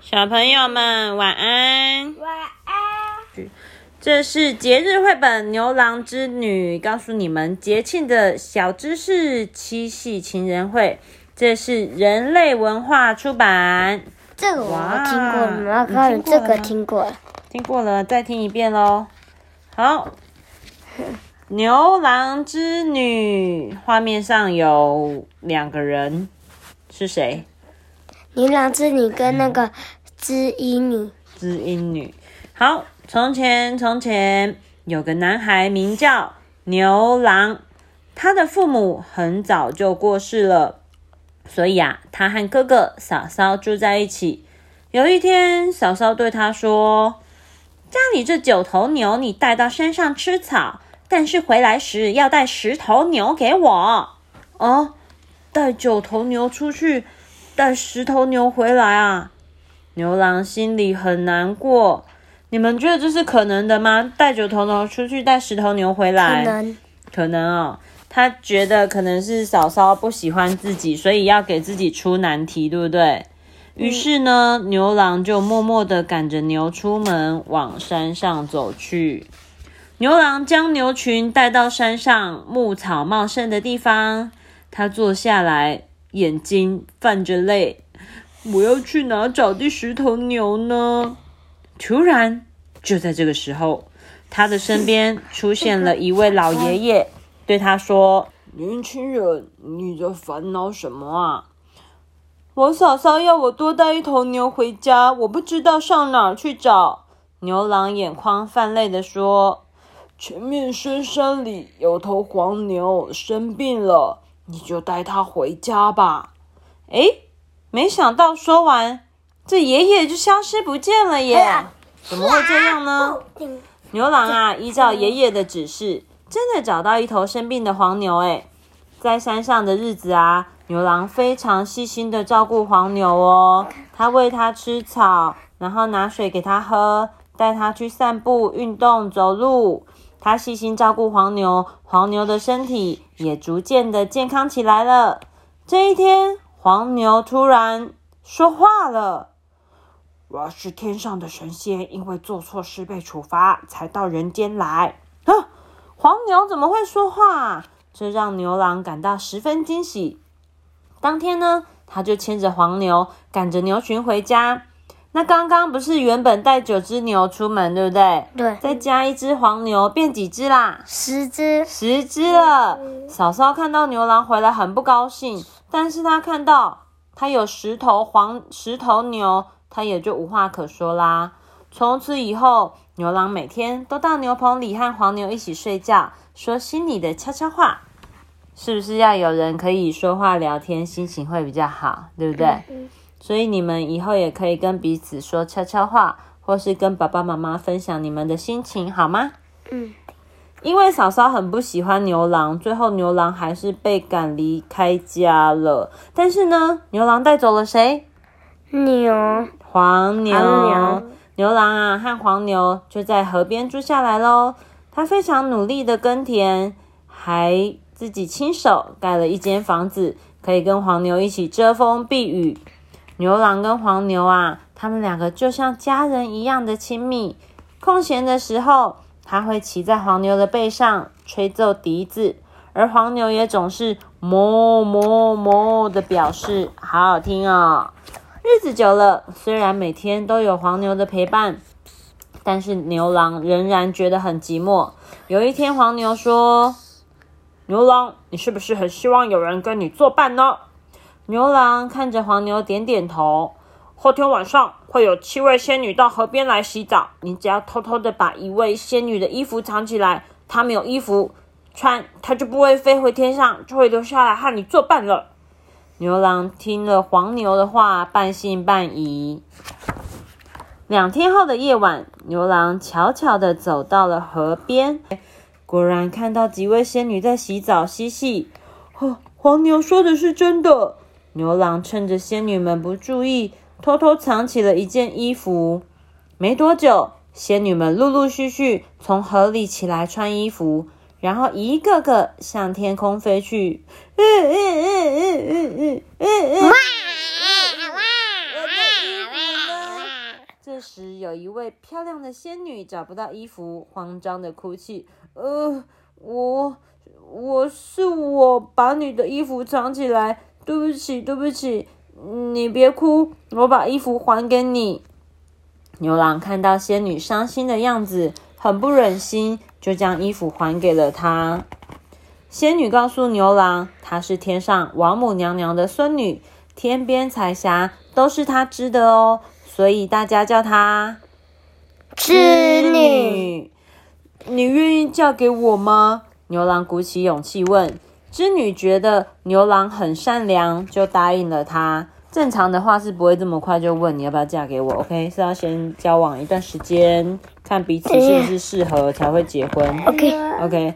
小朋友们晚安。晚安。这是节日绘本《牛郎织女》，告诉你们节庆的小知识。七夕情人会，这是人类文化出版。这个我哇听过了，然后你看这个听过听过了。听过了，再听一遍喽。好，牛郎织女，画面上有两个人，是谁？牛郎织女跟那个织衣女，知音女。好，从前从前有个男孩名叫牛郎，他的父母很早就过世了，所以啊，他和哥哥嫂嫂住在一起。有一天，嫂嫂对他说：“家里这九头牛你带到山上吃草，但是回来时要带十头牛给我。”哦，带九头牛出去，带十头牛回来啊！牛郎心里很难过。你们觉得这是可能的吗？带九头牛出去，带十头牛回可来？能可能哦。他觉得可能是嫂嫂不喜欢自己，所以要给自己出难题，对不对？于是呢，牛郎就默默地赶着牛出门，往山上走去。牛郎将牛群带到山上牧草茂盛的地方，他坐下来，眼睛泛着泪。我要去哪找第十头牛呢？突然，就在这个时候，他的身边出现了一位老爷爷，对他说：“年轻人，你在烦恼什么啊？”我嫂嫂要我多带一头牛回家，我不知道上哪儿去找。牛郎眼眶泛泪的说：“前面深山里有头黄牛生病了，你就带他回家吧。”诶，没想到说完，这爷爷就消失不见了耶！怎么会这样呢？牛郎啊，依照爷爷的指示，真的找到一头生病的黄牛。诶，在山上的日子啊，牛郎非常细心的照顾黄牛哦。他喂它吃草，然后拿水给它喝，带它去散步、运动、走路。他细心照顾黄牛，黄牛的身体也逐渐的健康起来了。这一天，黄牛突然说话了。我是天上的神仙，因为做错事被处罚，才到人间来。啊，黄牛怎么会说话？这让牛郎感到十分惊喜。当天呢，他就牵着黄牛，赶着牛群回家。那刚刚不是原本带九只牛出门，对不对？对，再加一只黄牛，变几只啦？十只十只了。嫂嫂看到牛郎回来很不高兴，但是他看到他有十头黄十头牛，他也就无话可说啦。从此以后，牛郎每天都到牛棚里和黄牛一起睡觉，说心里的悄悄话。是不是要有人可以说话聊天，心情会比较好，对不对？所以你们以后也可以跟彼此说悄悄话，或是跟爸爸妈妈分享你们的心情，好吗？嗯。因为嫂嫂很不喜欢牛郎，最后牛郎还是被赶离开家了。但是呢，牛郎带走了谁？牛黄牛。黄牛牛郎啊，和黄牛就在河边住下来喽。他非常努力的耕田，还自己亲手盖了一间房子，可以跟黄牛一起遮风避雨。牛郎跟黄牛啊，他们两个就像家人一样的亲密。空闲的时候，他会骑在黄牛的背上吹奏笛子，而黄牛也总是哞哞哞的表示好好听哦。日子久了，虽然每天都有黄牛的陪伴，但是牛郎仍然觉得很寂寞。有一天，黄牛说：“牛郎，你是不是很希望有人跟你作伴呢？”牛郎看着黄牛，点点头。后天晚上会有七位仙女到河边来洗澡，你只要偷偷的把一位仙女的衣服藏起来，她没有衣服穿，她就不会飞回天上，就会留下来和你作伴了。牛郎听了黄牛的话，半信半疑。两天后的夜晚，牛郎悄悄的走到了河边，果然看到几位仙女在洗澡嬉戏。哦，黄牛说的是真的。牛郎趁着仙女们不注意，偷偷藏起了一件衣服。没多久，仙女们陆陆续续从河里起来穿衣服，然后一个个向天空飞去。这时有一位漂亮的仙女找不到衣服，慌张的哭泣。呃，我我是我把你的衣服藏起来。对不起，对不起，你别哭，我把衣服还给你。”牛郎看到仙女伤心的样子，很不忍心，就将衣服还给了她。仙女告诉牛郎，她是天上王母娘娘的孙女，天边彩霞都是她织的哦，所以大家叫她织女。你愿意嫁给我吗？牛郎鼓起勇气问。织女觉得牛郎很善良，就答应了他。正常的话是不会这么快就问你要不要嫁给我，OK？是要先交往一段时间，看彼此是不是适合才会结婚。OK，OK，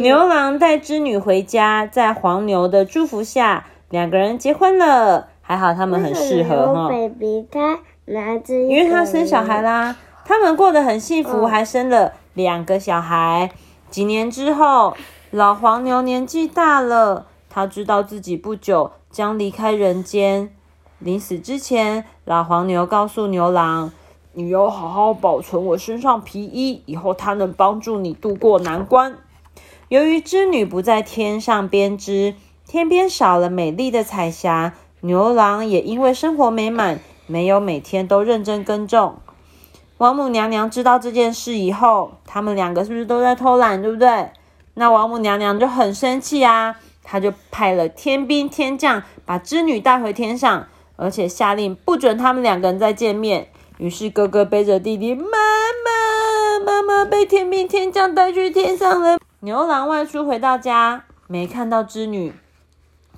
牛郎带织女回家，在黄牛的祝福下，两个人结婚了。还好他们很适合哈，baby 他拿着，因为他生小孩啦，他们过得很幸福，还生了两个小孩。几年之后，老黄牛年纪大了，他知道自己不久将离开人间。临死之前，老黄牛告诉牛郎：“你要好好保存我身上皮衣，以后它能帮助你渡过难关。”由于织女不在天上编织，天边少了美丽的彩霞，牛郎也因为生活美满，没有每天都认真耕种。王母娘娘知道这件事以后，他们两个是不是都在偷懒，对不对？那王母娘娘就很生气啊，她就派了天兵天将把织女带回天上，而且下令不准他们两个人再见面。于是哥哥背着弟弟，妈妈，妈妈被天兵天将带去天上了。牛郎外出回到家，没看到织女，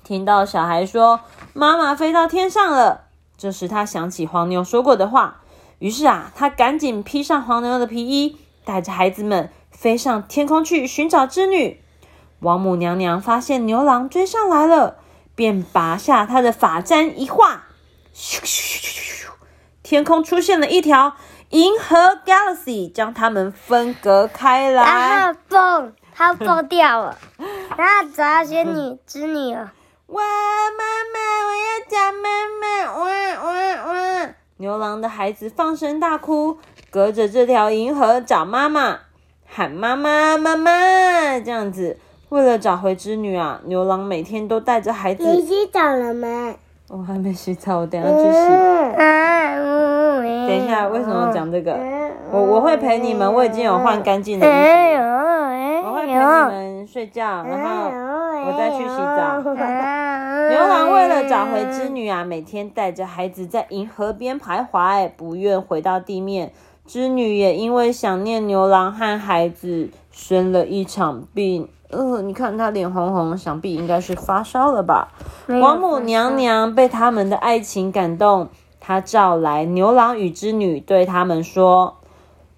听到小孩说妈妈飞到天上了。这时他想起黄牛说过的话，于是啊，他赶紧披上黄牛的皮衣，带着孩子们飞上天空去寻找织女。王母娘娘发现牛郎追上来了，便拔下他的发簪一画，咻咻咻咻咻咻，天空出现了一条银河 galaxy，将他们分隔开来。然后蹦，它蹦掉了，然后找到仙女织女了。哇，妈妈，我要找妈妈！哇哇哇！牛郎的孩子放声大哭，隔着这条银河找妈妈，喊妈妈妈妈，这样子。为了找回织女啊，牛郎每天都带着孩子。你洗澡了吗？我还没洗澡，我等下去洗。嗯，等一下，为什么讲这个？嗯我我会陪你们，我已经有换干净的衣服我会陪你们睡觉，然后我再去洗澡。澡 牛郎为了找回织女啊，每天带着孩子在银河边徘徊，不愿回到地面。织女也因为想念牛郎和孩子，生了一场病。呃，你看她脸红红，想必应该是发烧了吧？王母娘娘被他们的爱情感动，她召来牛郎与织女，对他们说：“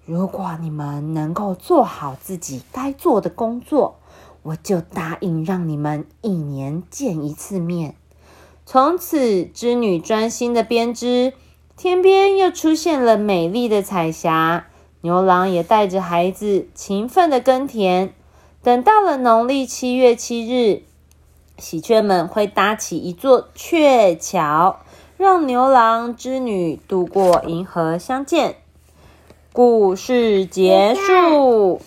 如果你们能够做好自己该做的工作，我就答应让你们一年见一次面。”从此，织女专心的编织，天边又出现了美丽的彩霞。牛郎也带着孩子勤奋的耕田。等到了农历七月七日，喜鹊们会搭起一座鹊桥，让牛郎织女渡过银河相见。故事结束。